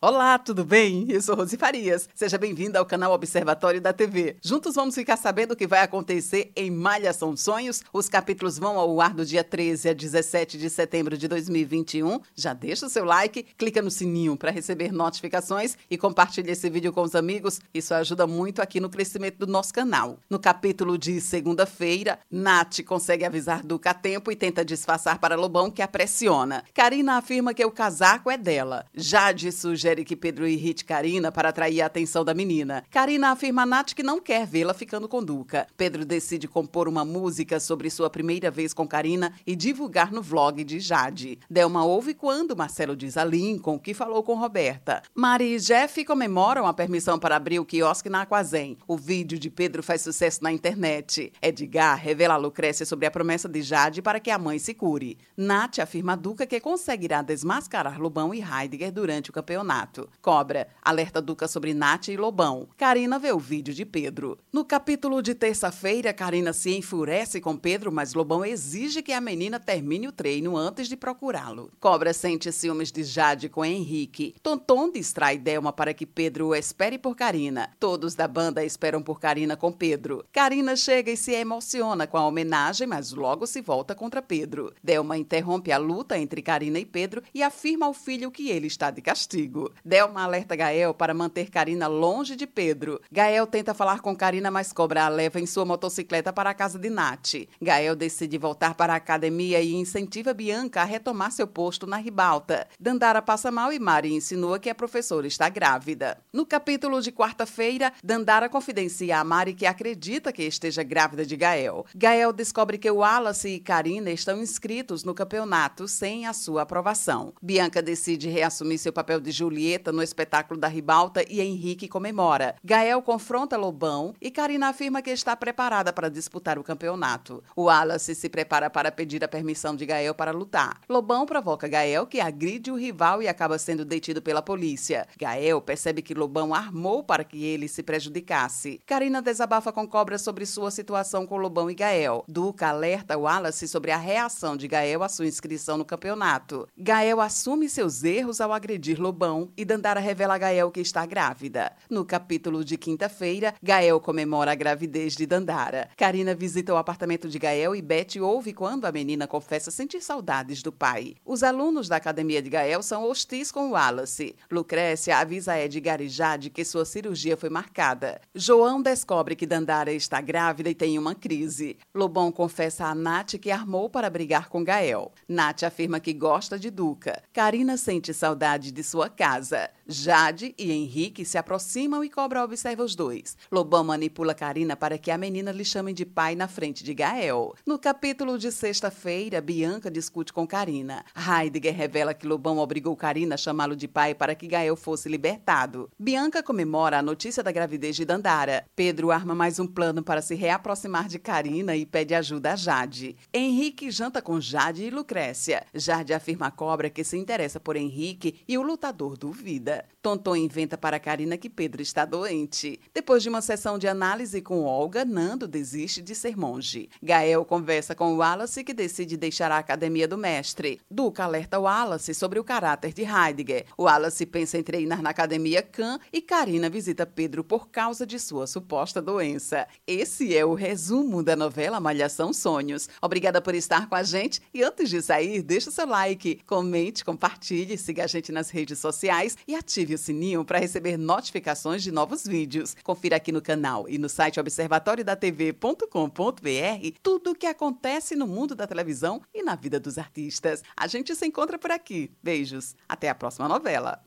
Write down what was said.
Olá, tudo bem? Eu sou Rosi Farias. Seja bem-vinda ao canal Observatório da TV. Juntos vamos ficar sabendo o que vai acontecer em Malhação Sonhos. Os capítulos vão ao ar do dia 13 a 17 de setembro de 2021. Já deixa o seu like, clica no sininho para receber notificações e compartilhe esse vídeo com os amigos. Isso ajuda muito aqui no crescimento do nosso canal. No capítulo de segunda-feira, Nath consegue avisar Duca a tempo e tenta disfarçar para Lobão que a pressiona. Karina afirma que o casaco é dela. Jade sugere sugere que Pedro irrite Karina para atrair a atenção da menina. Karina afirma a Nath que não quer vê-la ficando com Duca. Pedro decide compor uma música sobre sua primeira vez com Karina e divulgar no vlog de Jade. Delma ouve quando Marcelo diz a Lincoln que falou com Roberta. Mari e Jeff comemoram a permissão para abrir o quiosque na Aquazem. O vídeo de Pedro faz sucesso na internet. Edgar revela a Lucrécia sobre a promessa de Jade para que a mãe se cure. Nath afirma a Duca que conseguirá desmascarar Lobão e Heidegger durante o campeonato. Cobra alerta Duca sobre Nath e Lobão. Karina vê o vídeo de Pedro. No capítulo de terça-feira, Karina se enfurece com Pedro, mas Lobão exige que a menina termine o treino antes de procurá-lo. Cobra sente ciúmes de Jade com Henrique. Tonton distrai Delma para que Pedro espere por Karina. Todos da banda esperam por Karina com Pedro. Karina chega e se emociona com a homenagem, mas logo se volta contra Pedro. Delma interrompe a luta entre Karina e Pedro e afirma ao filho que ele está de castigo. Delma alerta Gael para manter Karina longe de Pedro. Gael tenta falar com Karina, mas Cobra a leva em sua motocicleta para a casa de Nath. Gael decide voltar para a academia e incentiva Bianca a retomar seu posto na ribalta. Dandara passa mal e Mari insinua que a professora está grávida. No capítulo de quarta-feira, Dandara confidencia a Mari que acredita que esteja grávida de Gael. Gael descobre que Wallace e Karina estão inscritos no campeonato sem a sua aprovação. Bianca decide reassumir seu papel de Julia Julieta no espetáculo da Ribalta e Henrique comemora. Gael confronta Lobão e Karina afirma que está preparada para disputar o campeonato. O Wallace se prepara para pedir a permissão de Gael para lutar. Lobão provoca Gael, que agride o rival e acaba sendo detido pela polícia. Gael percebe que Lobão armou para que ele se prejudicasse. Karina desabafa com Cobra sobre sua situação com Lobão e Gael. Duca alerta Wallace sobre a reação de Gael à sua inscrição no campeonato. Gael assume seus erros ao agredir Lobão e Dandara revela a Gael que está grávida. No capítulo de quinta-feira, Gael comemora a gravidez de Dandara. Karina visita o apartamento de Gael e Beth ouve quando a menina confessa sentir saudades do pai. Os alunos da academia de Gael são hostis com Wallace. Lucrécia avisa Edgar e Jade que sua cirurgia foi marcada. João descobre que Dandara está grávida e tem uma crise. Lobão confessa a Nath que armou para brigar com Gael. Nath afirma que gosta de Duca. Karina sente saudade de sua casa casa. Jade e Henrique se aproximam e Cobra observa os dois. Lobão manipula Karina para que a menina lhe chame de pai na frente de Gael. No capítulo de sexta-feira, Bianca discute com Karina. Heidegger revela que Lobão obrigou Karina a chamá-lo de pai para que Gael fosse libertado. Bianca comemora a notícia da gravidez de Dandara. Pedro arma mais um plano para se reaproximar de Karina e pede ajuda a Jade. Henrique janta com Jade e Lucrécia. Jade afirma a Cobra que se interessa por Henrique e o lutador duvida. Tonton inventa para Karina que Pedro está doente. Depois de uma sessão de análise com Olga, Nando desiste de ser monge. Gael conversa com Wallace que decide deixar a academia do mestre. Duca alerta Wallace sobre o caráter de Heidegger. Wallace pensa em treinar na academia Khan e Karina visita Pedro por causa de sua suposta doença. Esse é o resumo da novela Malhação Sonhos. Obrigada por estar com a gente e antes de sair, deixa seu like, comente, compartilhe, siga a gente nas redes sociais e ative o sininho para receber notificações de novos vídeos. Confira aqui no canal e no site observatoriodatv.com.br tudo o que acontece no mundo da televisão e na vida dos artistas. A gente se encontra por aqui. Beijos. Até a próxima novela.